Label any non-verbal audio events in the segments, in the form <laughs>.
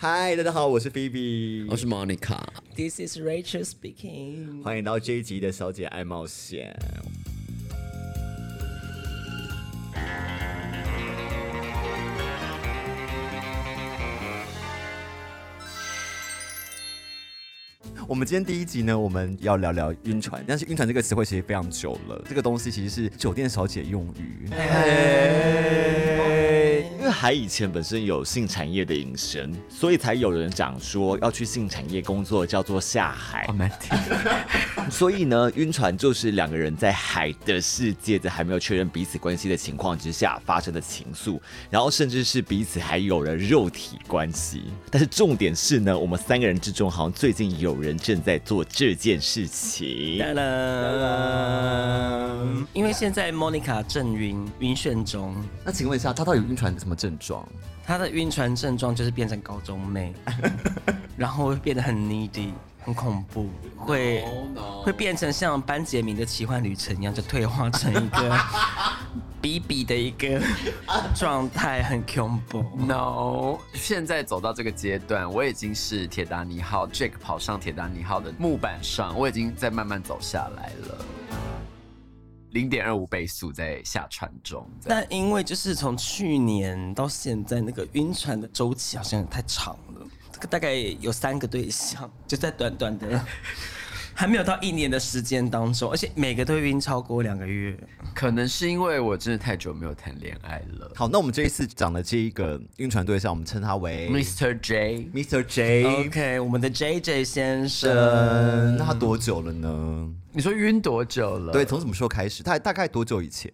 嗨，大家好，我是 Phoebe，我是 Monica。This is Rachel speaking。欢迎到这一集的小姐爱冒险。我们今天第一集呢，我们要聊聊晕船，但是晕船这个词汇其实非常久了，这个东西其实是酒店小姐用语。海以前本身有性产业的隐身，所以才有人讲说要去性产业工作叫做下海。<laughs> 所以呢，晕船就是两个人在海的世界，在还没有确认彼此关系的情况之下发生的情愫，然后甚至是彼此还有了肉体关系。但是重点是呢，我们三个人之中好像最近有人正在做这件事情。因为现在 Monica 正晕晕眩中，那请问一下，她到底有晕船什么症状？她的晕船症状就是变成高中妹，<laughs> 然后会变得很 needy，很恐怖，会会变成像班杰明的奇幻旅程一样，就退化成一个 <laughs> 比比的一个状态，很恐怖。No，现在走到这个阶段，我已经是铁达尼号 Jack 跑上铁达尼号的木板上，我已经在慢慢走下来了。零点二五倍速在下船中，但因为就是从去年到现在，那个晕船的周期好像太长了，这个大概有三个对象，就在短短的还没有到一年的时间当中，而且每个都晕超过两个月。可能是因为我真的太久没有谈恋爱了。好，那我们这一次讲的这一个晕船对象，我们称他为 Mr. J，Mr. J。OK，我们的 JJ 先生，呃，那他多久了呢？你说晕多久了？对，从什么时候开始？他大概多久以前？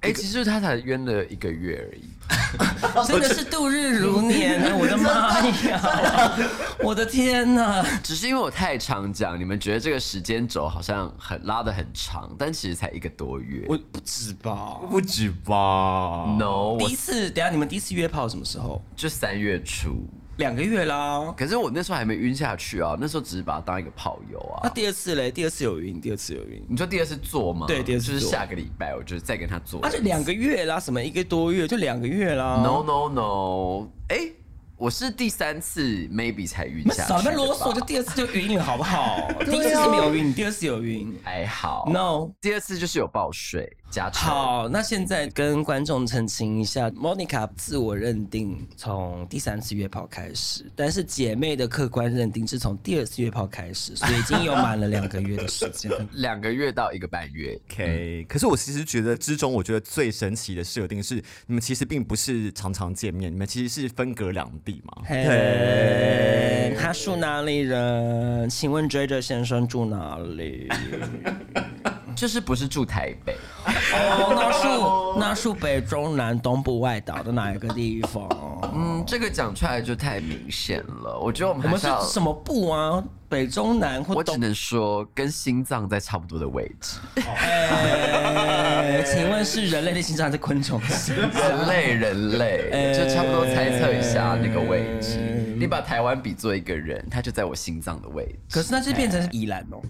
哎、其实他才晕了一个月而已。<laughs> 真的是度日如年啊！我的妈呀，我的天哪！只是因为我太常讲，你们觉得这个时间轴好像很拉的很长，但其实才一个多月。我不止吧？不止吧？no，第一次，等下你们第一次约炮什么时候？就三月初，两个月啦。可是我那时候还没晕下去啊，那时候只是把它当一个炮友啊那啊。第二次嘞？第二次有晕，第二次有晕。你说第二次做吗？对第二次就是下个礼拜我就再跟他做。而且两个月啦，什么一个多月就两个月啦。No no no，哎、我是第三次 maybe 才晕下去。少在啰嗦，就第二次就晕了，好不好？<laughs> 第一次是没有晕，第二次有晕。还好。No，第二次就是有报税加成。好，那现在跟观众澄清一下，Monica 自我认定从第三次约炮开始，但是姐妹的客观认定是从第二次约炮开始，所以已经有满了两个月的时间。<laughs> 两个月到一个半月，OK，可是我其实觉得之中，我觉得最神奇的设定是，你们其实并不是常常见面，你们其实是分隔两地嘛。嘿，他住哪里人？请问 JJ 先生住哪里？<laughs> 就是不是住台北，哦，那属那属北中南东部外岛的哪一个地方？嗯，这个讲出来就太明显了。我觉得我们我们是什么部啊？北中南或东？我只能说跟心脏在差不多的位置。哎，请问是人类的心脏还是昆虫的心脏？人类，人类，就差不多猜测一下那个位置。你把台湾比作一个人，他就在我心脏的位置。可是那就变成是宜兰哦，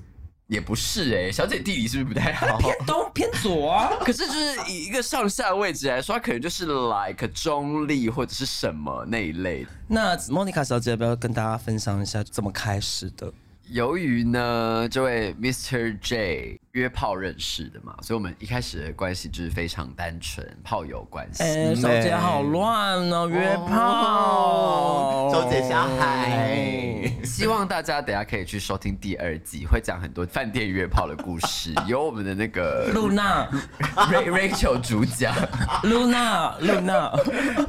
也不是哎、小姐地理是不是不太好？偏东偏左啊。<laughs> 可是就是以一个上下位置来说，它可能就是 like 中立或者是什么那一类。那 Monica 小姐要不要跟大家分享一下怎么开始的？由于呢，这位 Mr. J 约炮认识的嘛，所以我们一开始的关系就是非常单纯，炮友关系。哎，小姐好乱哦，约炮，周姐小孩，希望大家等下可以去收听第二季，会讲很多饭店约炮的故事，<laughs> 有我们的那个露娜，Ray Rachel 主讲露娜，露娜。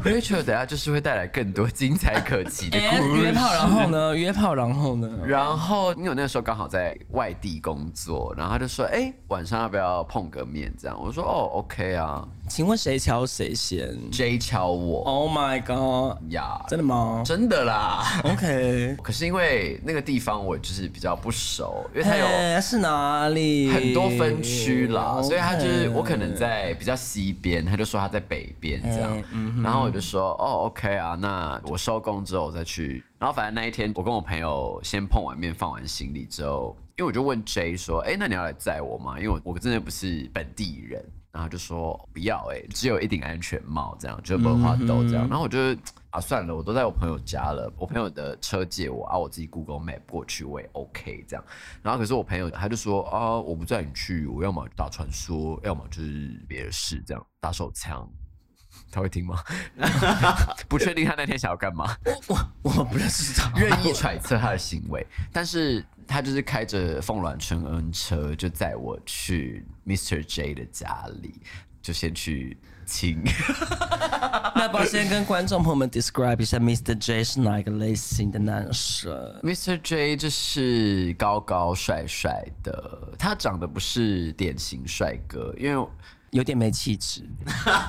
，Rachel 等下就是会带来更多精彩可期的哎，故事。约炮，然后呢？约炮，然后呢？然后因为我那个时候刚好在外地工作，然后他就说：“哎、晚上要不要碰个面？”这样我说：“哦，OK 啊。请问谁敲谁先 ”J 敲我？Oh my god！呀，真的吗真的啦。？OK。<laughs> 可是因为那个地方我就是比较不熟，因为它有哎是哪里？很多分区啦，所以他就是我可能在比较西边，他就说他在北边这样然后我就说哦 OK 啊，那我收工之后我再去。然后反正那一天我跟我朋友先碰完面放完行李之后，因为我就问 J 说，哎，那你要来载我吗？因为我我真的不是本地人。然后就说不要哎、只有一顶安全帽这样，就不花豆这样。然后我就啊，算了，我都在我朋友家了，我朋友的车借我啊，我自己 Google Map 过去我也 OK 这样。然后可是我朋友他就说啊，我不载你去，我要么打传说，要么就是别的事，这样打手枪。<laughs> 他会听吗？<laughs> 不确定他那天想要干嘛，我我不认识他，愿意揣测他的行为。但是他就是开着凤鸾春恩车，就载我去 Mr. J 的家里，就先去亲。<laughs> 那要不要先跟观众朋友们 describe 一下 Mr. J 是哪一个类型的男生？Mr. J 就是高高帅帅的，他长得不是典型帅哥，因为有点没气质，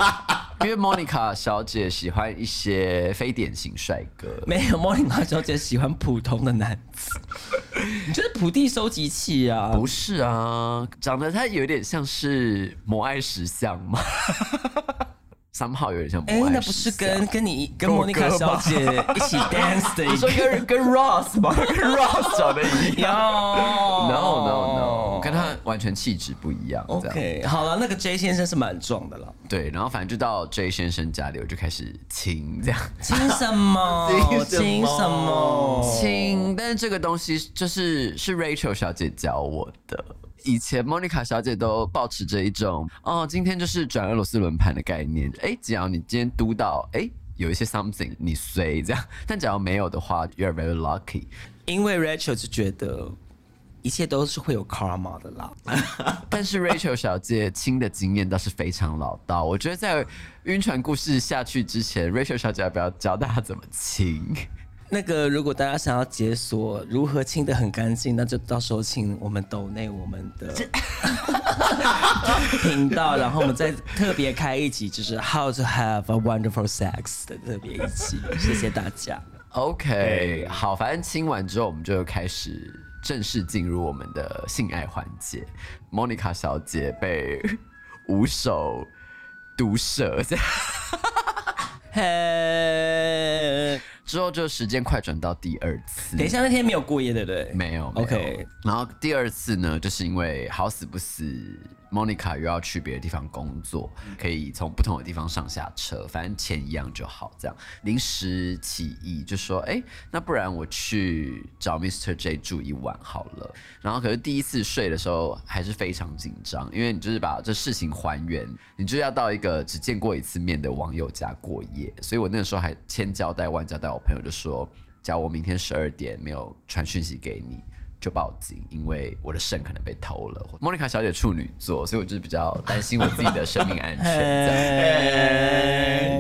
<laughs> 因为 Monica 小姐喜欢一些非典型帅哥。<laughs> 没有莫妮卡小姐喜欢普通的男子，<laughs> 你就是普地收集器啊！不是啊，长得他有点像是摩爱石像吗？三号有点像摩哎、艾石像。那不是跟跟你跟莫妮卡小姐一起 dance 的一你说个？跟跟 Ross 吗？跟 Ross 长得一样。No No no 完全气质不一样。OK，好了，那个 J 先生是蛮壮的了。对，然后反正就到 J 先生家里，我就开始亲这样。亲什么？<laughs> 亲什么亲但是这个东西就是是 Rachel 小姐教我的。以前 Monica 小姐都保持着一种哦，今天就是转俄罗斯轮盘的概念，哎，只要你今天督到哎有一些 something，你随这样，但只要没有的话，you're very lucky。因为 Rachel 就觉得一切都是会有 karma 的啦。<laughs> 但是 Rachel 小姐亲的经验倒是非常老道，我觉得在晕船故事下去之前，Rachel 小姐要不要教大家怎么亲？那个，如果大家想要解锁如何清的很干净，那就到时候请我们抖内我们的频道，然后我们再特别开一集，就是 How to have a wonderful sex 的特别一集。谢谢大家。OK，好，反正亲完之后，我们就开始正式进入我们的性爱环节。莫妮卡小姐被五手毒舌，这样嘿，之后就时间快转到第二次。等一下，那天没有过夜，对不对？没有没有 OK 然后第二次呢，就是因为好死不死，Monica 又要去别的地方工作，可以从不同的地方上下车，反正钱一样就好。这样临时起意就说，哎，那不然我去找 Mr. J 住一晚好了。然后可是第一次睡的时候还是非常紧张，因为你就是把这事情还原，你就要到一个只见过一次面的网友家过夜，所以我那个时候还千交代万交代，我朋友就说，假如我明天十二点没有传讯息给你。就报警，因为我的肾可能被偷了。莫妮卡小姐处女座，所以我就是比较担心我自己的生命安全。<laughs> 这样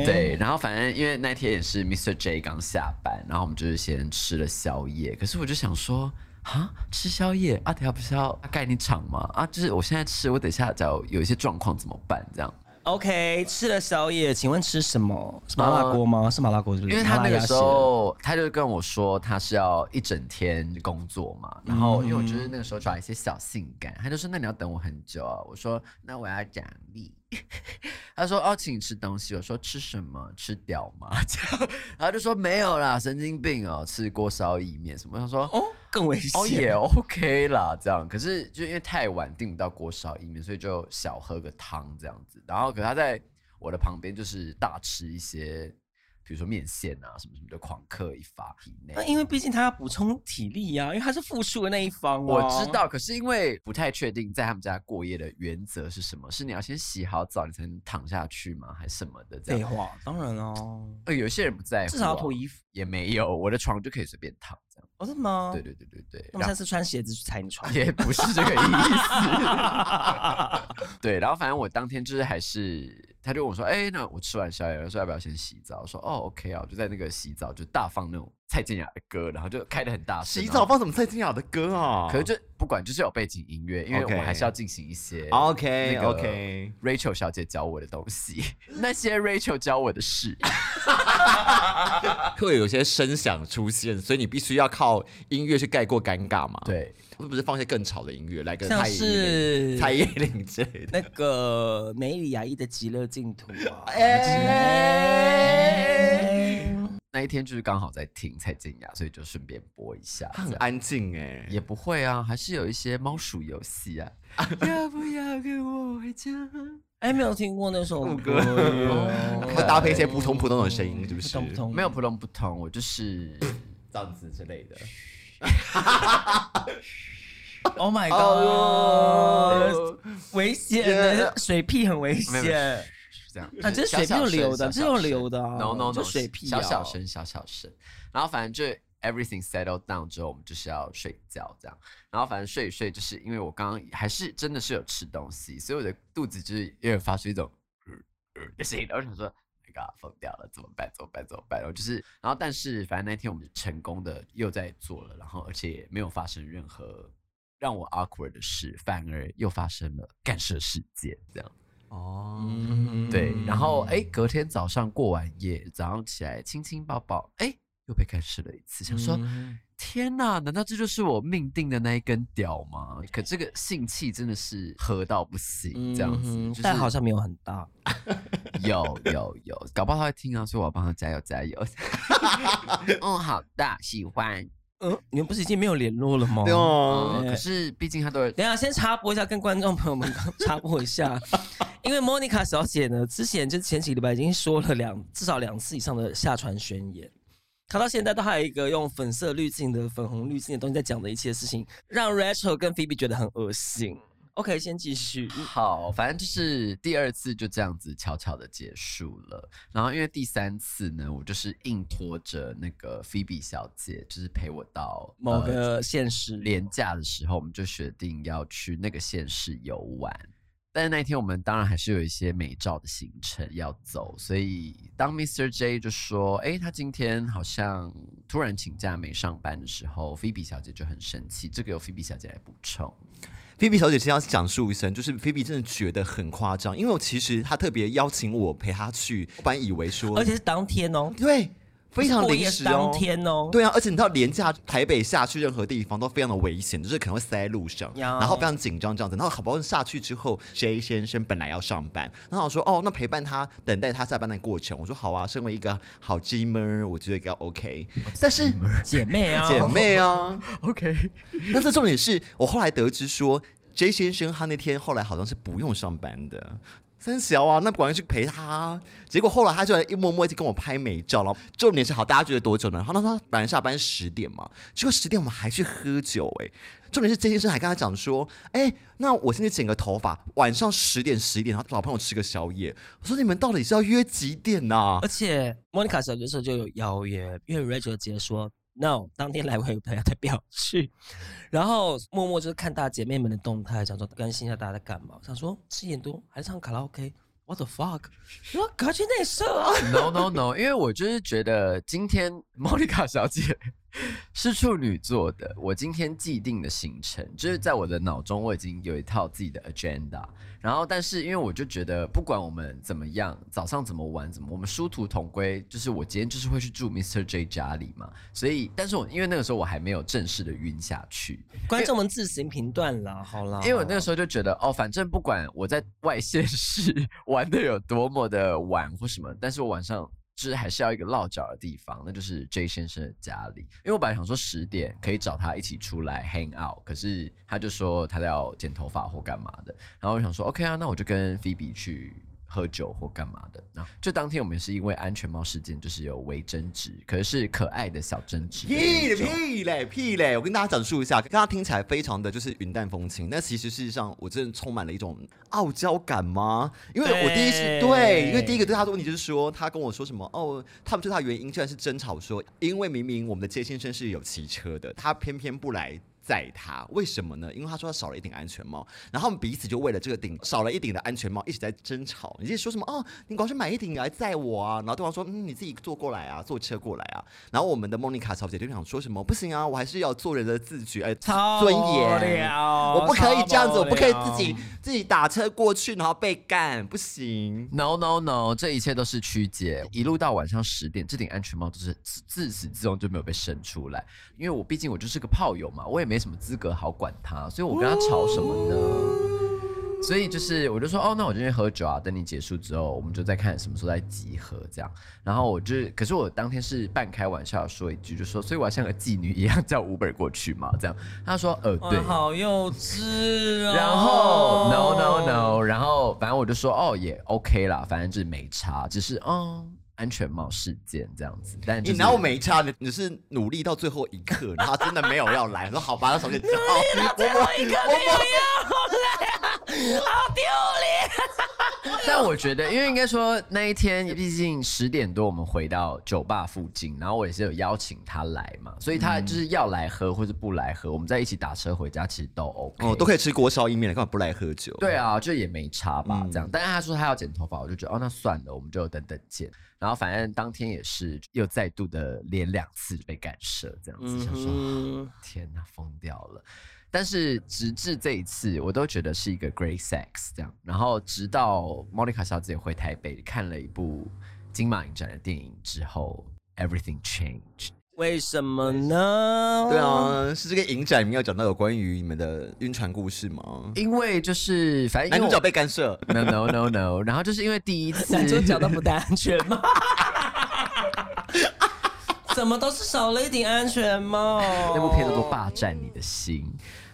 嘿，对，然后反正因为那天也是 Mr. J 刚下班，然后我们就是先吃了宵夜。可是我就想说，啊，吃宵夜啊，等下不是要盖你场吗？啊，就是我现在吃，我等下假如有一些状况怎么办？这样，OK，吃了宵夜，请问吃什么？是麻辣锅吗？是麻辣锅是不是？因为他那个时候他就跟我说他是要一整天工作嘛，然后因为我就是那个时候找一些小性感，他就说那你要等我很久啊，我说那我要奖励，<laughs> 他说哦请你吃东西，我说吃什么？吃屌吗？<laughs> 这样，然后他就说没有啦，神经病哦，吃锅烧意面什么，他说哦，更危险。哦也 OK <laughs> 啦，这样。可是就因为太晚订不到锅烧意面，所以就小喝个汤这样子。然后可他在我的旁边就是大吃一些，比如说面线啊什么什么的，狂嗑一发体内那。因为毕竟他要补充体力呀、因为他是复数的那一方、啊。我知。道，可是因为不太确定在他们家过夜的原则是什么？是你要先洗好澡你才能躺下去吗？还是什么的？这样。废话，当然哦。呃，有些人不在乎、啊，至少要脱衣服。也没有，我的床就可以随便躺这样。哦，真的吗？对对对对对。那我下次穿鞋子去踩你床。也不是这个意思。<laughs> 对，然后反正我当天就是还是，他就问我说：“哎、那我吃完宵夜，说要不要先洗澡？”我说：“哦，OK 啊。”我就在那个洗澡就大放那种蔡健雅的歌，然后就开的很大声。洗澡放什么蔡健雅的歌啊？可是就不管，就是有背景音乐，因为我还是要进行一些 OK OK Rachel 小姐教我的东西，<laughs> 那些 Rachel 教我的事。<laughs> <laughs> 会有些声响出现，所以你必须要靠音乐去盖过尴尬嘛？，对，是不是放一些更吵的音乐来跟蔡依林、蔡依林之类的？那个梅里亚伊的极乐净土啊。<laughs> 那一天就是刚好在听蔡健雅，所以就顺便播一下。很安静哎，也不会啊，还是有一些猫鼠游戏啊。<laughs> 要不要跟我回家？哎，没有听过那首歌 <laughs> 哦会搭配一些扑通扑通的声音，是不是？没有扑通扑通，我就是 <coughs> 这样子之类的。<laughs> Oh my 哦 god！危险 <laughs> 的水屁很危险。是这样。啊，这水屁是流的，声这用流的啊。No no no，这水屁小啊小声，小小声。然后反正就 everything settled down 之后，我们就是要睡觉这样。然后反正睡一睡，就是因为我刚刚还是真的是有吃东西，所以我的肚子就是有点发出一种呃呃的声音。<laughs> 我想说。My God，疯掉了，怎么办？怎么办？怎么办？然后就是，然后但是反正那天我们成功的又在做了，然后而且也没有发生任何让我 awkward 的事，反而又发生了干涉事件这样。哦，嗯对，然后哎，隔天早上过完夜，早上起来亲亲抱抱，哎，又被干涉了一次，想说、嗯天哪，难道这就是我命定的那一根屌吗？可这个性气真的是合到不行，这样子，就是嗯但好像没有很大。<laughs> 有有有，搞不好他会听啊，所以我要帮他加油加油。嗯，<laughs> 好的，喜欢。嗯，你们不是已经没有联络了吗？对哦，嗯，可是毕竟他都等一下，先插播一下，跟观众朋友们 <laughs> 插播一下，因为 Monica 小姐呢，之前就前几个礼拜已经说了两至少两次以上的下船宣言，她到现在都还有一个用粉色滤镜的粉红滤镜的东西在讲的一切事情，让 Rachel 跟 Phoebe 觉得很恶心。OK，先继续。好，反正就是第二次就这样子悄悄的结束了。然后因为第三次呢，我就是硬拖着那个菲比小姐，就是陪我到某呃个现实廉价的时候，我们就决定要去那个县市游玩。但是那一天我们当然还是有一些美照的行程要走，所以当 Mr. J 就说：“哎，他今天好像突然请假没上班的时候，菲比小姐就很生气。这个由菲比小姐来补充。菲比小姐先要讲述一声，就是菲比真的觉得很夸张，因为我其实她特别邀请我陪她去，我本来以为说，而且是当天哦，对，非常临时哦，当天哦。对啊，而且你知道廉价台北下去任何地方都非常的危险，就是可能会塞在路上，然后非常紧张这样子。然后好不容易下去之后，J 先生本来要上班，然后我说哦，那陪伴他等待他下班的过程，我说好啊，身为一个好 G 们，我觉得应该 OK。<laughs> 但是姐妹啊，姐妹啊，<laughs> OK，但是重点是我后来得知说，J 先生他那天后来好像是不用上班的。三小啊，那果然去陪他啊。结果后来他就一默默一直跟我拍美照，然后重点是好，大家觉得多久呢？然后他说本来下班十点嘛，结果十点我们还去喝酒哎、重点是这先生还跟他讲说，哎、那我先去剪个头发，晚上十点十一点，然后找朋友吃个宵夜。我说你们到底是要约几点呐、而且莫妮卡小姐时候就有邀约，因为 Rachel 姐说 no，当天来回朋友才不要去。然后默默就是看大家姐妹们的动态，想说关心一下大家在干嘛。想说七点多还唱卡拉 OK，what the fuck？我 <laughs> 说赶快去内射啊！No no no，因为我就是觉得今天莫妮卡小姐 <laughs> 是处女座的，我今天既定的行程就是在我的脑中我已经有一套自己的 agenda，然后但是因为我就觉得不管我们怎么样，早上怎么玩怎么，我们殊途同归，就是我今天就是会去住 Mr. J 家里嘛，所以但是我因为那个时候我还没有正式的晕下去，观众们自行评断了，好啦。因为我那个时候就觉得，哦，反正不管我在外县市 <laughs> 玩的有多么的晚或什么，但是我晚上就是还是要一个落脚的地方，那就是 J 先生的家里。因为我本来想说十点可以找他一起出来 hang out，可是他就说他要剪头发或干嘛的，然后我想说 OK 啊，那我就跟菲比去。喝酒或干嘛的，然后就当天我们是因为安全帽事件，就是有微争执，可是是可爱的小争执屁嘞。屁嘞屁嘞！我跟大家讲述一下，刚刚听起来非常的就是云淡风轻，但其实事实上我真的充满了一种傲娇感吗？因为我第一次对对，因为第一个对他的问题就是说，他跟我说什么哦，他们对他的原因居然是争吵说，因为明明我们的谢先生是有骑车的，他偏偏不来。载他，为什么呢？因为他说他少了一顶安全帽，然后我们彼此就为了这个顶少了一顶的安全帽一直在争吵。你就说什么哦，你光是买一顶来载我啊，然后对方说嗯你自己坐过来啊，坐车过来啊。然后我们的莫妮卡小姐就想说什么不行啊，我还是要做人的自觉，哎、超尊无严。聊我不可以这样子，我不可以自己自己打车过去，然后被干，不行。No no no，这一切都是曲解，一路到晚上十点，这顶安全帽就是自自始至终就没有被伸出来，因为我毕竟我就是个炮友嘛，我也没什么资格好管他，所以我跟他吵什么呢？所以就是我就说哦，那我今天喝酒啊，等你结束之后，我们就再看什么时候再集合这样。然后我就是，可是我当天是半开玩笑地说一句，就说所以我要像个妓女一样叫 Uber 过去嘛，这样。他说呃对，好幼稚哦。然后 no no no，然后反正我就说哦也 OK 啦，反正就是没差，只是嗯安全帽事件这样子。但就是你拿我没差？你你是努力到最后一刻，他真的没有要来，说好吧，那手给交。最后一个没有要来啊，好丢脸。<laughs> 但我觉得，因为应该说那一天，毕竟十点多我们回到酒吧附近，然后我也是有邀请他来嘛，所以他就是要来喝或是不来喝，我们在一起打车回家，其实都 OK，哦，都可以吃锅烧意面了，干嘛不来喝酒？对啊，就也没差吧，这样。但是他说他要剪头发，我就觉得哦，那算了，我们就等等见。然后反正当天也是又再度的连两次被干涉，这样子，想说嗯，天哪，疯掉了。但是直至这一次，我都觉得是一个 great sex 这样。然后直到 Monica 小姐回台北看了一部金马影展的电影之后，everything changed。为什么呢？对，啊，是这个影展里面要讲到有关于你们的晕船故事吗？因为就是反正男主角被干涉，no no no no，然后就是因为第一次男主角都不戴安全帽。<laughs> 怎么都是少了一顶安全帽？那部片叫做《霸占你的心》，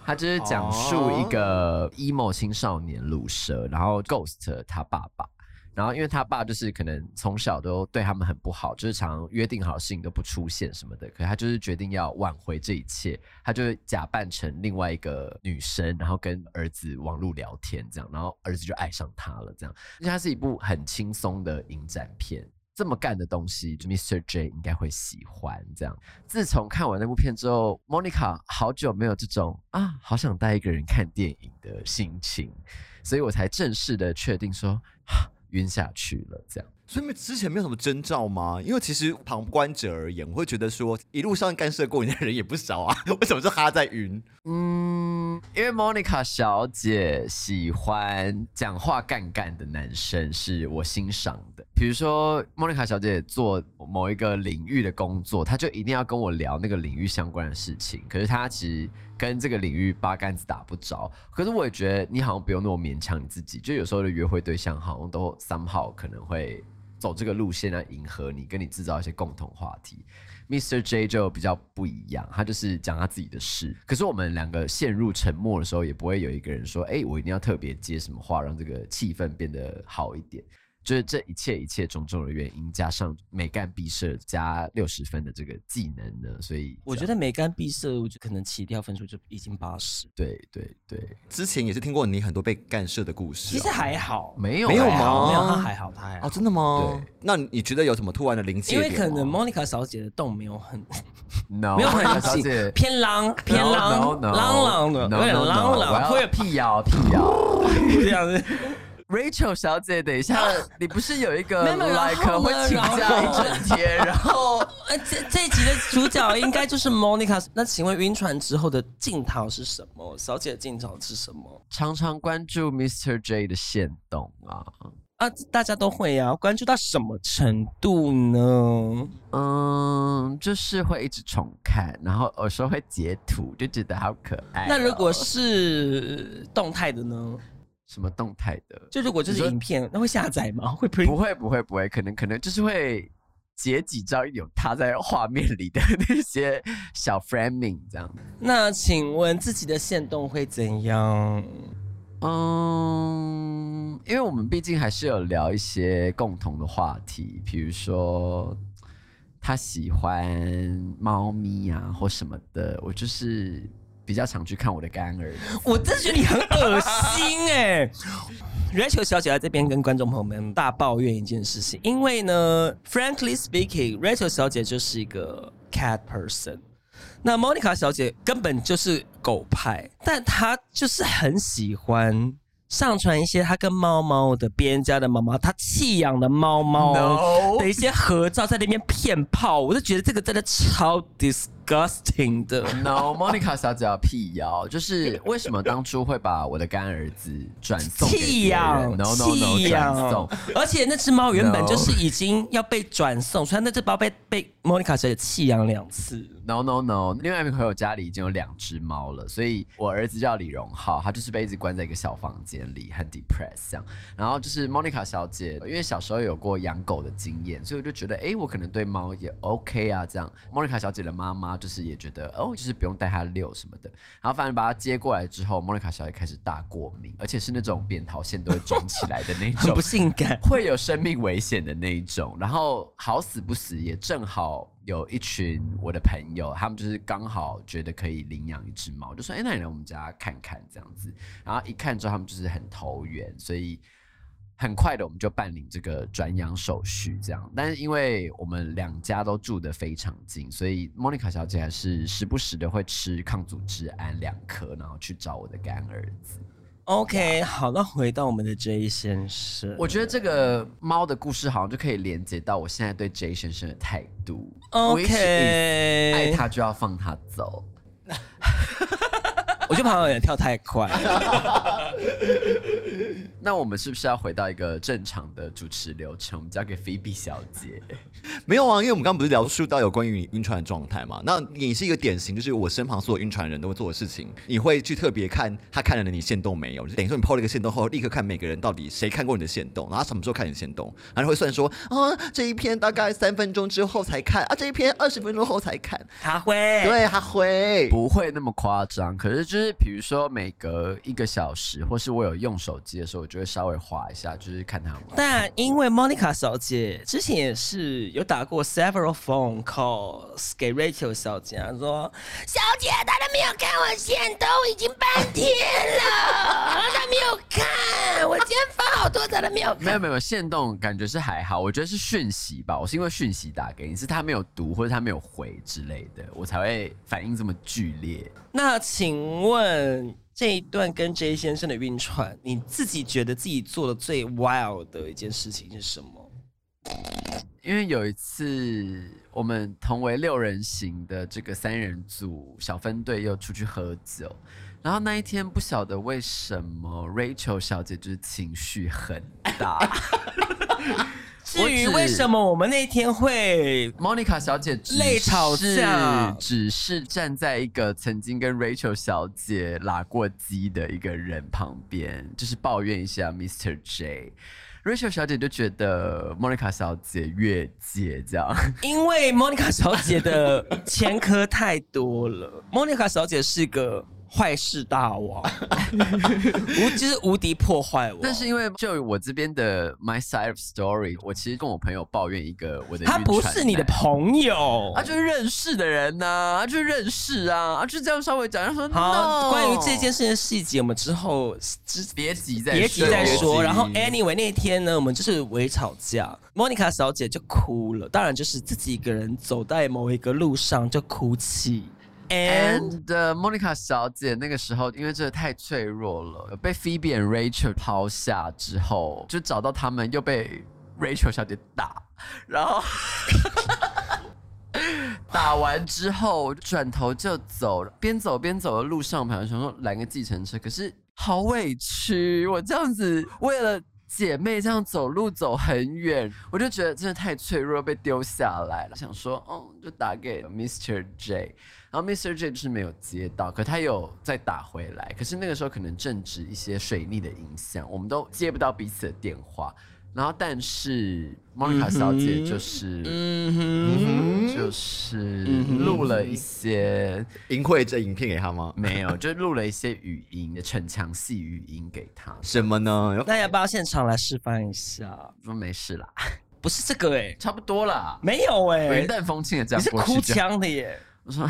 它就是讲述一个 emo 青少年鲁蛇，然后 Ghost 他爸爸，然后因为他爸就是可能从小都对他们很不好，就是常约定好的事情都不出现什么的，可是他就是决定要挽回这一切，他就假扮成另外一个女生，然后跟儿子网络聊天这样，然后儿子就爱上他了这样，因为它是一部很轻松的影展片。这么干的东西就，Mr. J 应该会喜欢。这样，自从看完那部片之后，Monica 好久没有这种啊，好想带一个人看电影的心情，所以我才正式的确定说，啊晕下去了。这样，所以之前没有什么征兆吗？因为其实旁观者而言，我会觉得说一路上干涉过你的人也不少啊，<laughs> 为什么是他在晕？嗯，因为 Monica 小姐喜欢讲话干干的男生，是我欣赏的。比如说莫妮卡小姐做某一个领域的工作，她就一定要跟我聊那个领域相关的事情。可是她其实跟这个领域八竿子打不着。可是我也觉得你好像不用那么勉强你自己，就有时候的约会对象好像都 somehow 可能会走这个路线来迎合你，跟你制造一些共同话题。Mr. J 就比较不一样，他就是讲他自己的事。可是我们两个陷入沉默的时候，也不会有一个人说：“哎、我一定要特别接什么话，让这个气氛变得好一点。”就是这一切一切种种的原因，加上美干毕设加六十分的这个技能呢，所以我觉得美干毕设，我就可能起跳分数就已经八十。对对对，之前也是听过你很多被干涉的故事、其实还好，没有没有吗没有他还好，他还好哦，。真的吗？对。那你觉得有什么突然的灵机因？为可能 Monica 小姐的洞没有很 <laughs> no 没有很紧偏狼偏狼朗朗的有点要朗，会有辟谣辟谣。<laughs> 这样子。Rachel 小姐，等一下，<laughs> 你不是有一个 like 会请假一整天，然后 <laughs> 呃，这这一集的主角应该就是 Monica。那请问晕船之后的镜头是什么？小姐的镜头是什么？常常关注 Mr. J 的线动啊。啊，大家都会啊，关注到什么程度呢？嗯，就是会一直重看，然后有时候会截图，就觉得好可爱哦、那如果是动态的呢？什么动态的，就如果就是影片，那会下载吗？会不不会不会不会，可能可能就是会截几张有他在画面里的那些小 framing 这样。那请问自己的线动会怎样？嗯，因为我们毕竟还是有聊一些共同的话题，比如说他喜欢猫咪啊或什么的，我就是比较常去看我的干儿。子。我真的觉得你很恶心哎、<laughs> Rachel 小姐在这边跟观众朋友们大抱怨一件事情，因为呢，Frankly speaking，Rachel 小姐就是一个 cat person，那 Monica 小姐根本就是狗派，但她就是很喜欢上传一些她跟猫猫的别人家的猫猫，她弃养的猫猫的一些合照，在那边骗炮，我就觉得这个真的超 disgusting 的。No，Monica 小姐要辟谣，就是 <laughs> 为什么当初会把我的干儿子转送给弃别养人？No No 弃 No，转养送。，而且那只猫原本就是已经要被转送，所以那只猫被被 Monica 小姐弃养两次。No No No，另外一名朋友家里已经有两只猫了，所以我儿子叫李荣浩，他就是被一直关在一个小房间里，很 depressed 这样。然后就是 Monica 小姐，因为小时候有过养狗的经验，所以我就觉得，哎，我可能对猫也 OK 啊。这样，Monica 小姐的妈妈就是也觉得，哦，就是不用带它遛什么的。然后反正把它接过来之后，Monica 小姐开始大过敏，而且是那种扁桃腺都会肿起来的那种很不，性感。会有生命危险的那一种。然后好死不死，也正好有一群我的朋友，他们就是刚好觉得可以领养一只猫，就说：“哎、那你来我们家看看这样子。”然后一看之后，他们就是很投缘，所以。很快的，我们就办理这个转养手续，这样。但是因为我们两家都住得非常近，所以莫妮卡小姐还是时不时的会吃抗组织胺两颗，然后去找我的干儿子。OK，好，那回到我们的 J 先生，我觉得这个猫的故事好像就可以连接到我现在对 J 先生的态度。OK 爱他就要放他走。<laughs> 我觉得朋友也跳太快了。<laughs> 那我们是不是要回到一个正常的主持流程？我们交给菲比小姐。<laughs> 没有啊，因为我们刚刚不是聊述到有关于你晕船的状态嘛？那你是一个典型，就是我身旁所有晕船人都会做的事情。你会去特别看他看了你线动没有，就等于说你 PO 了一个线动后，立刻看每个人到底谁看过你的线动，然后什么时候看你的线动，然后会算说啊这一篇大概三分钟之后才看啊，这一篇二十分钟后才看。他会，对，他会。不会那么夸张，可是就是比如说每隔一个小时，或是我有用手机的时候，我就会稍微划一下，就是看他们。但因为 Monica 小姐之前也是有打过 several phone calls 给 Rachel 小姐，她说小姐她都没有看我线都已经半天了，她没有看，我今天发好多她都没有看。没有没有，没有限动感觉是还好，我觉得是讯息吧。我是因为讯息打给你，是她没有读或者她没有回之类的，我才会反应这么剧烈。那请问这一段跟 J 先生的晕船，你自己觉得自己做的最 wild 的一件事情是什么？因为有一次我们同为六人行的这个三人组小分队又出去喝酒，然后那一天不晓得为什么 Rachel 小姐就是情绪很大。<laughs> 至于为什么我们那天会 Monica 小姐只泪吵架是只是站在一个曾经跟 Rachel 小姐拉过鸡的一个人旁边，就是抱怨一下 Mr. J。Rachel 小姐就觉得 Monica 小姐越界这样，因为 Monica 小姐的前科太多了，Monica 小姐是个坏事大王，<laughs> 无就是无敌破坏王。但是因为就我这边的 My Side of Story，我其实跟我朋友抱怨一个我的他不是你的朋友他，。就是认识的人呐、啊，就是认识啊，啊，就这样稍微讲，他说好 No 关于这件事情的细节，我们之后之别急再别急再说。然后 anyway 那天呢，我们就是微吵架，Monica 小姐就哭了，当然就是自己一个人走在某一个路上就哭泣。And、Monica 小姐那个时候，因为真的太脆弱了，被 Phoebe and Rachel 抛下之后，就找到他们，又被 Rachel 小姐打，然后 <laughs> 打完之后转头就走，边走边走的路上，朋友想说拦个计程车，可是好委屈，我这样子为了。姐妹这样走路走很远，我就觉得真的太脆弱，被丢下来了。想说，嗯，就打给 Mr. J，然后 Mr. J 就是没有接到，可他有再打回来，可是那个时候可能正值一些水逆的影响，我们都接不到彼此的电话。然后，但是 Monica 小姐就是，嗯哼，就是录了一些淫秽这影片给他吗？<laughs> 没有，就录了一些语音的逞强系语音给他，什么呢？那要不要现场来示范一下？说没事啦，不是这个哎、差不多啦，没有哎、云淡风轻的这样你是哭。腔的耶。我说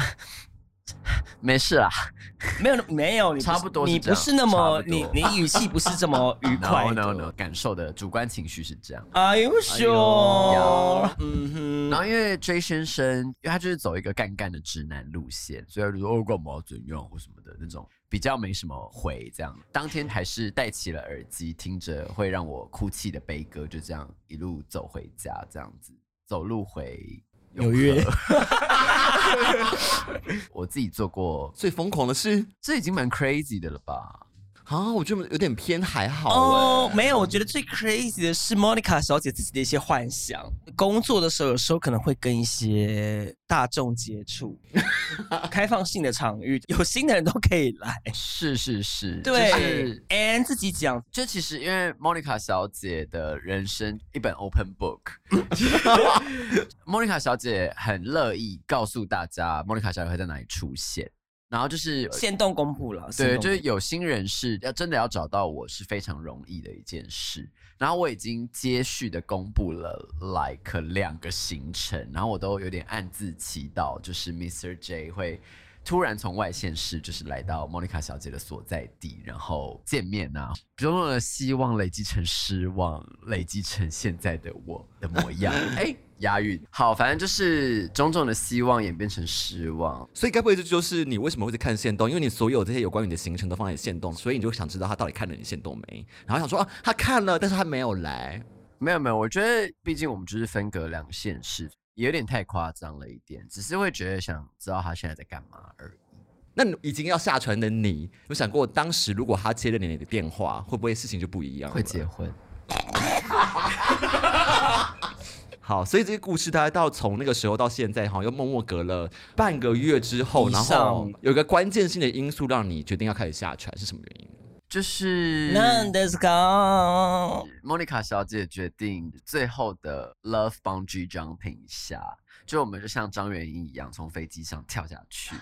没事啦，<laughs> 没有没有，你差不多你不是那么你你语气不是这么 <laughs> 愉快 no 的。no no，感受的主观情绪是这样。Are you 哎呦 sure？嗯哼，然后因为 J 先生，因为他就是走一个干干的直男路线，所以他就说哦干嘛怎样或什么的那种，比较没什么回这样。当天还是戴起了耳机，听着会让我哭泣的悲歌，就这样一路走回家，这样子走路回纽约。<laughs> 我自己做过，最疯狂的事这已经蛮 crazy 的了吧？啊，我觉得有点偏还好哦，哎。没有，我觉得最 crazy 的是 Monica 小姐自己的一些幻想。工作的时候，有时候可能会跟一些大众接触，<laughs> 开放性的场域，有新的人都可以来。是是是，对就是，and 自己讲，就其实因为 Monica 小姐的人生一本 open book，Monica <laughs> <laughs> 小姐很乐意告诉大家 Monica 小姐会在哪里出现，然后就是先动公布了，限对，就是有心人士要真的要找到我是非常容易的一件事。然后我已经接续的公布了 like 两个行程，然后我都有点暗自祈祷，就是 Mr. J 会突然从外县市就是来到 Monica 小姐的所在地，然后见面啊，种种的希望累积成失望，累积成现在的我的模样。<laughs> 哎，押韵。好，反正就是种种的希望演变成失望。所以该不会这就是你为什么会去看线动？因为你所有这些有关于你的行程都放在线动，所以你就想知道他到底看了你线动没？然后想说啊，他看了，但是他没有来。没有没有，我觉得毕竟我们就是分隔两县市，也有点太夸张了一点，只是会觉得想知道他现在在干嘛而已。那已经要下船的你，有想过当时如果他接了你的电话，会不会事情就不一样了？会结婚？<laughs> 好，所以这个故事大概到从那个时候到现在，好像又默默隔了半个月之后，然后有一个关键性的因素让你决定要开始下船，是什么原因？就是那 Let's go。莫妮卡小姐决定最后的 love bungee jumping 一下，就我们就像张元英一样从飞机上跳下去。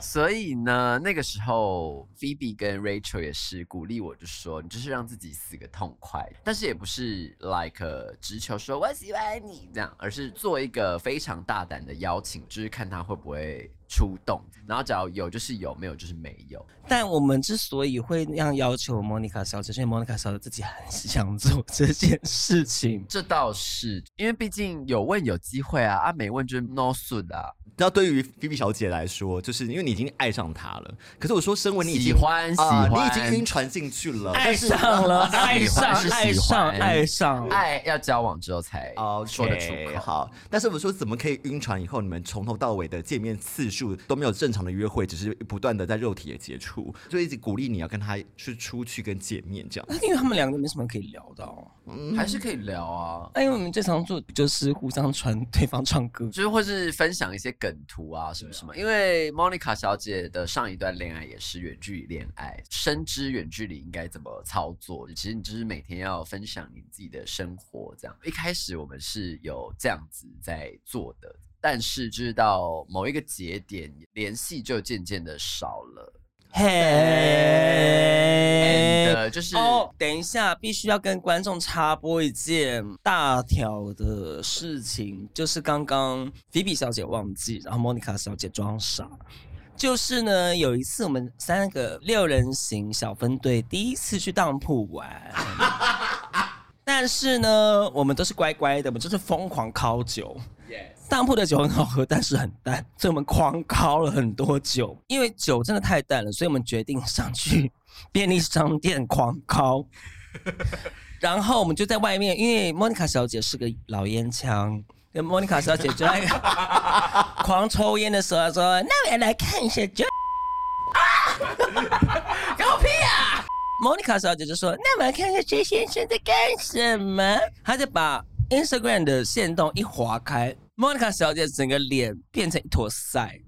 所以呢，那个时候 Phoebe 跟 Rachel 也是鼓励我，就说你就是让自己死个痛快，但是也不是 like 直球说我喜欢你这样，而是做一个非常大胆的邀请，就是看他会不会出动，然后只要有就是有，没有就是没有。但我们之所以会那样要求 Monica 小姐，是因为 Monica 小姐自己很想做 <laughs> 这件事情。这倒是，因为毕竟有问有机会啊，啊没问就是 no soon 啊。那对于菲比小姐来说，就是因为你已经爱上他了。可是我说，身为你已经喜欢喜啊欢你已经晕船进去了，爱上了，<laughs> 爱上，爱上，爱上。爱要交往之后才哦，说得出口。好，但是我说怎么可以晕船以后，你们从头到尾的见面次数都没有正常的约会，只是不断的在肉体的接触，就一直鼓励你要跟他去出去跟见面这样。那因为他们两个没什么可以聊的哦。还是可以聊啊，那因为我们最常做就是互相传对方唱歌。就是或是分享一些梗图啊什么什么。因为 Monica 小姐的上一段恋爱也是远距离恋爱，深知远距离应该怎么操作。其实你就是每天要分享你自己的生活，这样。一开始我们是有这样子在做的，但是就是到某一个节点，联系就渐渐的少了。嘿就是哦，等一下，必须要跟观众插播一件大条的事情，就是刚刚菲比小姐忘记，然后莫妮卡小姐装傻。就是呢，有一次我们三个六人行小分队第一次去当铺玩，<laughs> 但是呢，我们都是乖乖的，我们就是疯狂敲酒。当铺的酒很好喝，但是很淡，所以我们狂敲了很多酒。因为酒真的太淡了，所以我们决定上去便利商店狂敲。<laughs> 然后我们就在外面，因为莫妮卡小姐是个老烟枪，跟莫妮卡小姐就在狂抽烟的时候她说：“那我也来看一下酒。”啊，狗屁啊！莫妮卡小姐就说：“那我们来看一下 J 先生在干什么？”她就把 Instagram 的线动一划开，莫妮卡小姐整个脸变成一坨腮，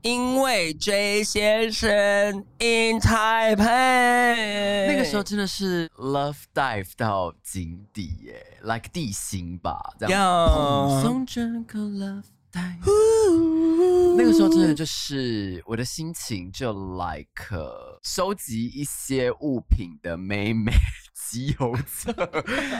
因为 J 先生 in Taipei。那个时候真的是 love dive 到井底耶，like 地心吧，这样。要捧送整个 love dive。那个时候真的就是我的心情就 like 呃收集一些物品的美美集邮册，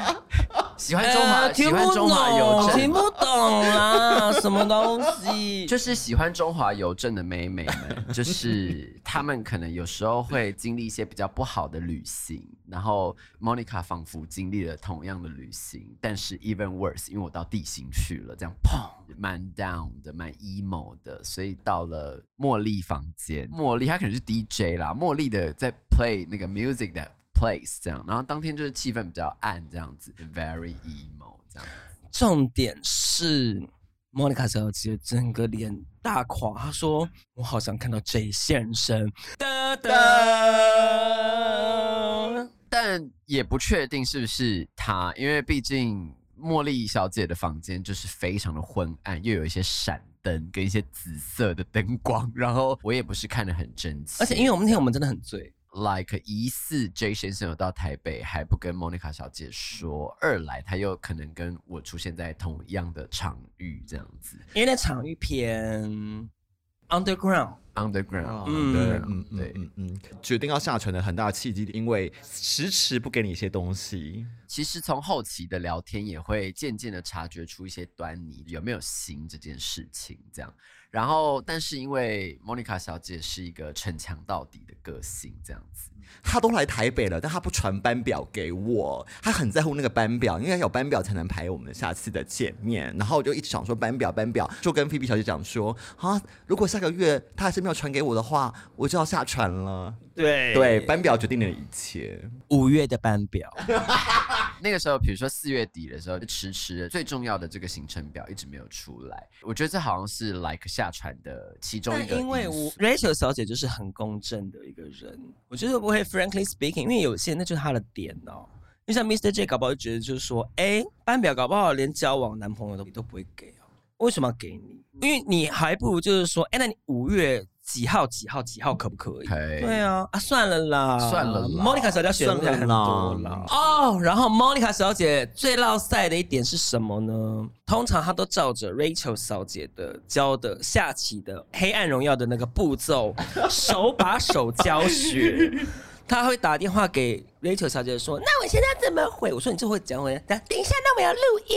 <laughs> 喜欢中华，喜欢中华邮政，听。不懂啦，什么东西？<laughs> 就是喜欢中华邮政的妹妹们，<laughs> 就是她们可能有时候会经历一些比较不好的旅行，然后 Monica 仿佛经历了同样的旅行，但是 even worse，因为我到地心去了，这样砰，蛮 down 的，蛮 emo 的，所以到了茉莉房间，茉莉她可能是 DJ 啦，茉莉的在 play 那个 music 的 place 这样，然后当天就是气氛比较暗这样子，very emo 这样。重点是莫妮卡小姐整个脸大垮，她说：“我好想看到 J 先生。”哒哒，但也不确定是不是他，因为毕竟茉莉小姐的房间就是非常的昏暗，又有一些闪灯跟一些紫色的灯光，然后我也不是看得很真切，而且因为我们那天我们真的很醉，like 疑似 J 先生有到台北，还不跟 Monica 小姐说；二来他又可能跟我出现在同一样的场域，这样子因为那场域偏 underground。underground，嗯对，嗯嗯对。嗯嗯，决定要下船的很大的契机，因为迟迟不给你一些东西。其实从后期的聊天也会渐渐的察觉出一些端倪，有没有心这件事情这样。然后，但是因为 Monica 小姐是一个逞强到底的个性，这样子。她都来台北了，但她不传班表给我，她很在乎那个班表，因为有班表才能排我们下次的见面。然后我就一直想说班表班表，就跟菲比小姐讲说啊，如果下个月她还是没有传给我的话，我就要下船了。对对，班表决定了一切。五月的班表，<laughs> 那个时候，比如说四月底的时候，就迟迟最重要的这个行程表一直没有出来。我觉得这好像是 like 下船的其中一个因为我 Rachel 小姐就是很公正的一个人，我觉得不会 frankly speaking，因为有些那就是她的点哦。就像 Mr. J 搞不好就觉得就是说，哎，班表搞不好连交往男朋友都都不会给哦，为什么要给你？因为你还不如就是说，哎，那你五月几号几号几号可不可以？对啊，啊算了啦，算了啦，Monica 小姐选的很多啦。哦，然后 Monica 小姐最落赛的一点是什么呢？通常她都照着 Rachel 小姐的教的下棋的黑暗荣耀的那个步骤，手把手教学。<laughs> 她会打电话给 Rachel 小姐说：“那我现在怎么回？”我说：“你就会讲回来。等等一下，那我要录音。”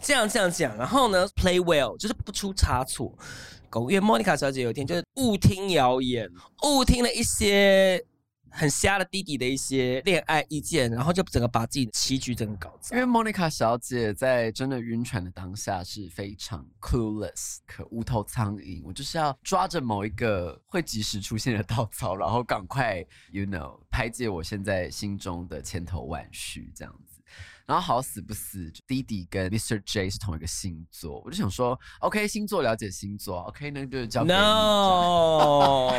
这样这样讲，然后呢，play well 就是不出差错。狗因为 Monica 小姐有一天就是误听谣言，误听了一些很瞎的弟弟的一些恋爱意见，然后就整个把自己的棋局整个搞砸因。为 Monica 小姐在真的晕船的当下是非常 clueless，可无头苍蝇。我就是要抓着某一个会及时出现的稻草，然后赶快 you know 排解我现在心中的千头万绪这样子。然后好死不死，弟弟跟 Mr. J 是同一个星座，我就想说，OK，星座了解星座，OK，那就交给你。No，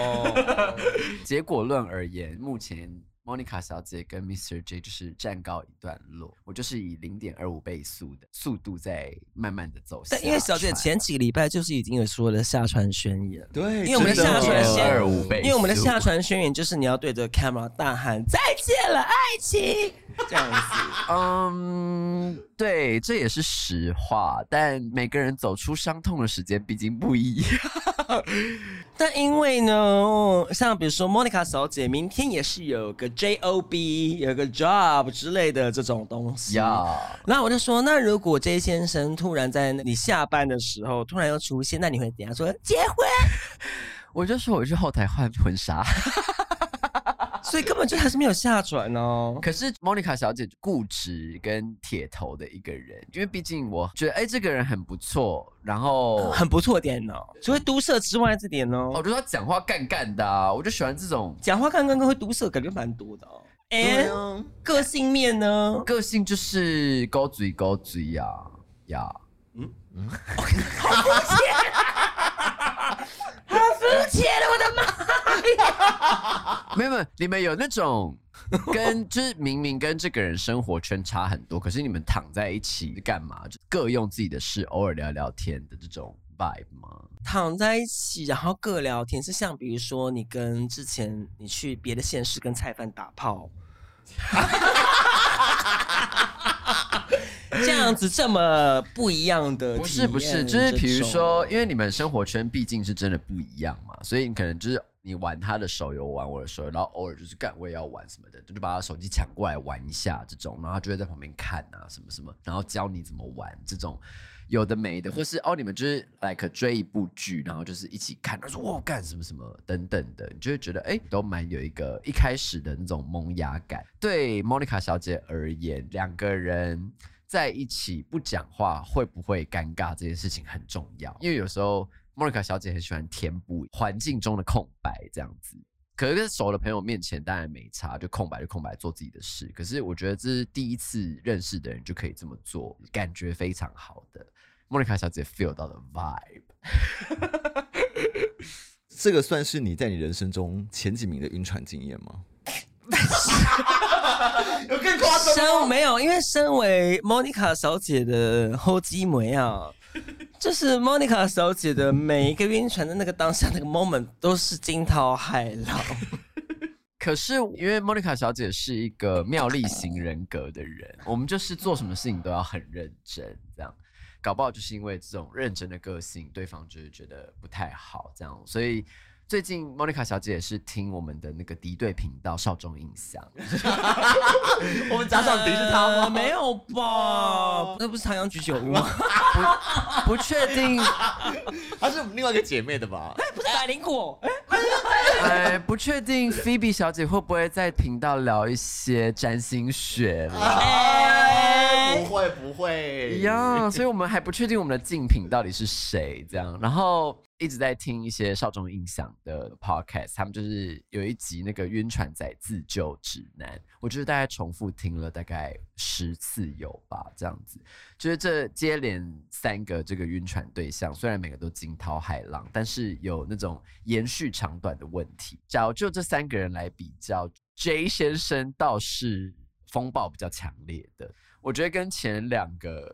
<laughs> 结果论而言，目前 Monica 小姐跟 Mr. J 就是暂告一段落，我就是以零点二五倍速的速度在慢慢的走下但因为小姐前几个礼拜就是已经有说了下船宣言，对，因为我们的下船宣二五倍，因为我们的下船宣言就是你要对着 camera 大喊再见了爱情，<laughs> 这样子。<laughs> 嗯，对，这也是实话，但每个人走出伤痛的时间毕竟不一样。<laughs> 但因为呢，像比如说 Monica 小姐明天也是有个 job，有个 job 之类的这种东西。呀，然后我就说，那如果 J 先生突然在你下班的时候突然又出现，那你会怎样说？结婚？<laughs> 我就说我去后台换婚纱。所以根本就还是没有下船哦。可是 Monica 小姐固执跟铁头的一个人，因为毕竟我觉得，哎、这个人很不错，然后很不错点哦，除了毒舌之外这点我哦，觉得他讲话干干的、啊，我就喜欢这种讲话干干跟会毒舌，感觉蛮多的哦。哎、啊，个性面呢？个性就是高嘴高嘴呀呀。嗯嗯 <laughs> 好肤浅 <laughs> 了，我的妈！没 <laughs> 有没有，你们有那种跟就是明明跟这个人生活圈差很多，可是你们躺在一起干嘛？就各用自己的事，偶尔聊聊天的这种 vibe 吗？躺在一起，然后各聊天，是像比如说你跟之前你去别的县市跟菜贩打炮，<laughs> 这样子这么不一样的，不是不是，就是比如说，因为你们生活圈毕竟是真的不一样嘛，所以你可能就是你玩他的手游，玩我的手游，然后偶尔就是干我也要玩什么的，就把他手机抢过来玩一下这种，然后他就会在旁边看啊什么什么，然后教你怎么玩这种。有的没的，或是哦，你们就是 like 追一部剧，然后就是一起看，他说哇干什么什么等等的，你就会觉得哎，都蛮有一个一开始的那种萌芽感。对 Monica 小姐而言，两个人在一起不讲话会不会尴尬这件事情很重要，因为有时候 Monica 小姐很喜欢填补环境中的空白，这样子。可是跟熟的朋友面前当然没差，就空白就空白，做自己的事。可是我觉得这是第一次认识的人就可以这么做，感觉非常好的。莫妮卡小姐 feel 到的 vibe。这个算是你在你人生中前几名的晕船经验吗？<laughs> 有更夸身没有，因为身为 Monica 小姐的后继梅啊，<laughs> 就是 Monica 小姐的每一个晕船的那个当下那个 moment 都是惊涛骇浪。<laughs> 可是因为 Monica 小姐是一个妙丽型人格的人，我们就是做什么事情都要很认真，这样搞不好就是因为这种认真的个性，对方就是觉得不太好，这样，所以最近莫妮卡小姐也是听我们的那个敌对频道少中印象，<laughs> 我们假想敌是他呃吗？没有吧？那不是唐阳居酒屋吗？不确定，<laughs> 她是我们另外一个姐妹的吧？哎不是百灵果？哎，不确定菲比小姐会不会在频道聊一些占星学啦。不会不会一样，所以我们还不确定我们的竞品到底是谁，这样，然后一直在听一些少中印象的 podcast，他们就是有一集那个晕船仔自救指南，我就是大概重复听了大概十次有吧，这样子，就是这接连三个这个晕船对象，虽然每个都惊涛骇浪，但是有那种延续长短的问题。假如就这三个人来比较，J 先生倒是风暴比较强烈的。我觉得跟前两个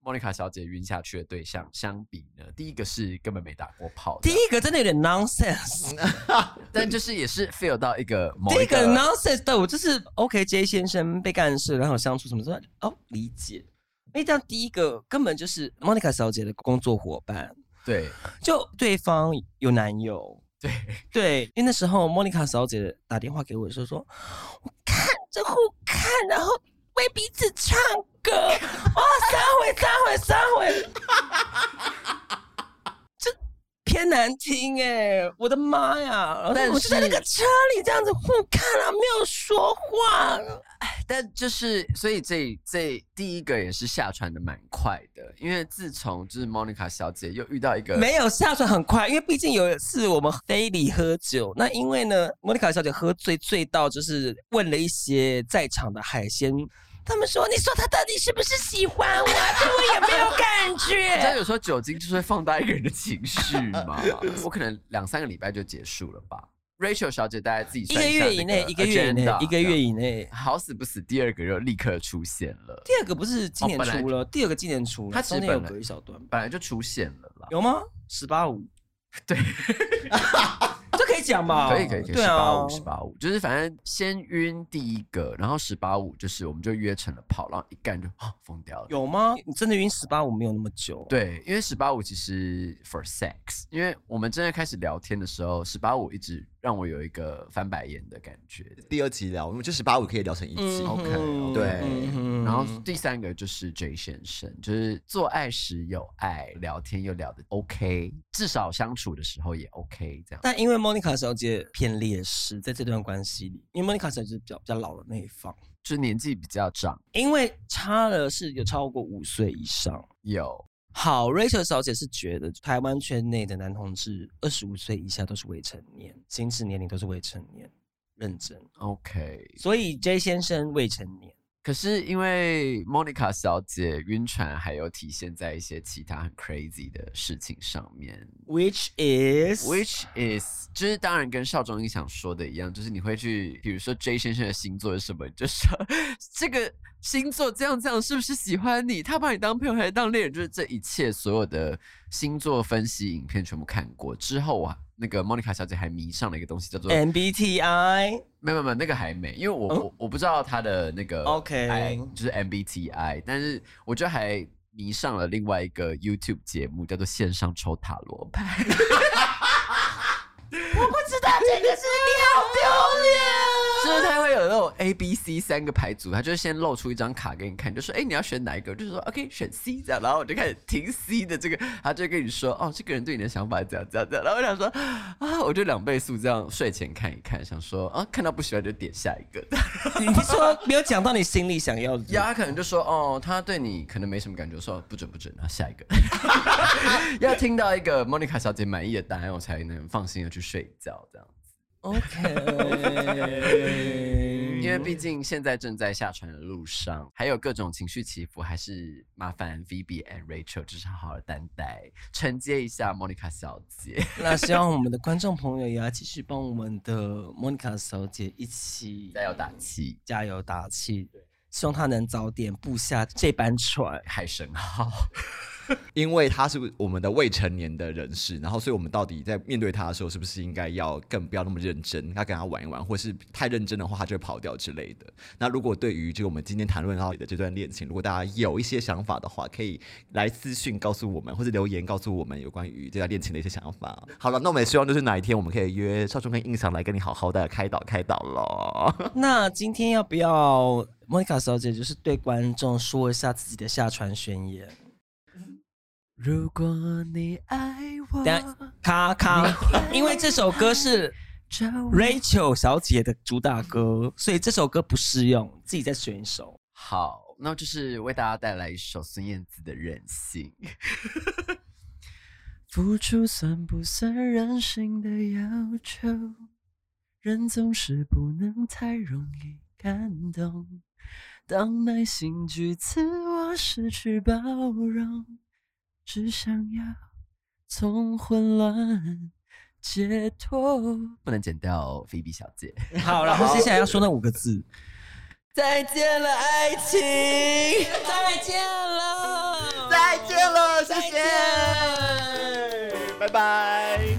莫妮卡小姐晕下去的对象相比呢，第一个是根本没打过炮，第一个真的有点 nonsense，<laughs> 但就是也是 feel 到一个第一个个 nonsense 对我就是 OK，J 先生被干事，然后相处什么之类的哦，理解。因为这样第一个根本就是 Monica 小姐的工作伙伴，对就对方有男友，对对，因为那时候 Monica 小姐打电话给我的时候说，我看着互看，然后为彼此唱歌，哇，三回三回三回，<laughs> 这偏难听哎，我的妈呀！但我就在那个车里这样子互看啊，没有说话。但就是所以这这第一个也是下船的蛮快的，因为自从就是莫妮卡小姐又遇到一个没有下船很快，因为毕竟有一次我们非礼喝酒，那因为呢，莫妮卡小姐喝醉醉到就是问了一些在场的海鲜，他们说：“你说他到底是不是喜欢我？对我也没有感 <laughs> 你知道。有时候酒精就是会放大一个人的情绪嘛，<laughs> 我可能两三个礼拜就结束了吧。Rachel 小姐大家自己”一个月以内，一个月以内一个月以内。好死不死，第二个又立刻出现了，第二个不是今年出了，第二个今年出了，他其实中间有隔一小段，本来就出现了啦。有吗？十八五，<laughs> 对，这可以讲吧？可以可以可以，对啊十八五十八五，就是反正先晕第一个，然后十八五就是我们就约成了炮，然后一干就啊疯掉了。有吗？你真的晕十八五没有那么久？，对，因为十八五其实 for sex，因为我们真的开始聊天的时候，十八五一直让我有一个翻白眼的感觉。第二集聊，我们就十八五可以聊成一集。OK，对嗯然后第三个就是 J 先生，就是做爱时有爱，聊天又聊得 OK，至少相处的时候也 OK 这样。但因为莫妮卡小姐偏劣势，在这段关系里，因为莫妮卡小姐是比较比较老的那一方，就是年纪比较长，因为差了是有超过五岁以上。有好，Rachel 小姐是觉得台湾圈内的男同志二十五岁以下都是未成年，心智年龄都是未成年，认真。OK，所以 J 先生未成年，可是因为 Monica 小姐晕船，还有体现在一些其他很 crazy 的事情上面 which is，which is 就是当然跟少中印象说的一样，就是你会去，比如说 J 先生的星座是什么，你就说 <laughs> 这个星座这样这样是不是喜欢你？他把你当朋友还是当恋人？就是这一切所有的星座分析影片全部看过之后啊，那个 Monica 小姐还迷上了一个东西叫做 MBTI 没有没有，那个还没，因为我、嗯我我不知道她的那个 OK 哎就是 MBTI，但是我觉得还迷上了另外一个 YouTube 节目，叫做线上抽塔罗牌。<laughs> 我不知道这个是你好丢脸。就是他会有那种 A、B、C 三个牌组，他就先露出一张卡给你看，就说：“哎、你要选哪一个？”我就说：“OK，选 C 这样。”然后我就开始听 C 的这个，他就跟你说：“哦，这个人对你的想法怎样怎样怎样。”然后我想说：“啊，我就两倍速这样睡前看一看，想说啊，看到不喜欢就点下一个。”你是说没有讲到你心里想要的？<laughs> 呀，他可能就说哦，他对你可能没什么感觉，说不准不准，然后下一个，<laughs> 要听到一个莫妮卡小姐满意的答案，我才能放心的去睡觉，这样。OK，<laughs> 因为毕竟现在正在下船的路上，还有各种情绪起伏，还是麻烦 Phoebe and Rachel 就是好好的担待，承接一下 Monica 小姐。那希望我们的观众朋友也要继续帮我们的 Monica 小姐一起加油打气，加油打气，希望他能早点布下这班船。海神号。<laughs> 因为他是我们的未成年的人士，然后所以我们到底在面对他的时候，是不是应该要更不要那么认真，要跟他玩一玩，或是太认真的话，他就会跑掉之类的。那如果对于就我们今天谈论到的这段恋情，如果大家有一些想法的话，可以来私讯告诉我们，或者留言告诉我们有关于这段恋情的一些想法。好了，那我们也希望就是哪一天我们可以约 <laughs> 少中跟印象来跟你好好的开导开导咯。那今天要不要莫妮卡小姐就是对观众说一下自己的下船宣言？如果你爱我，等下咔咔，因为这首歌是 Rachel 小姐的主打歌，所以这首歌不适用，自己再选一首。好，那就是为大家带来一首孙燕姿的《任性》。<laughs> 付出算不算任性的要求？人总是不能太容易感动，当耐心句自我失去包容。只想要从混乱解脱，不能剪掉菲比小姐。好，然后接下来要说那五个字：<laughs> 再见了，爱情，<laughs> 再见了，再见了，谢谢，拜拜。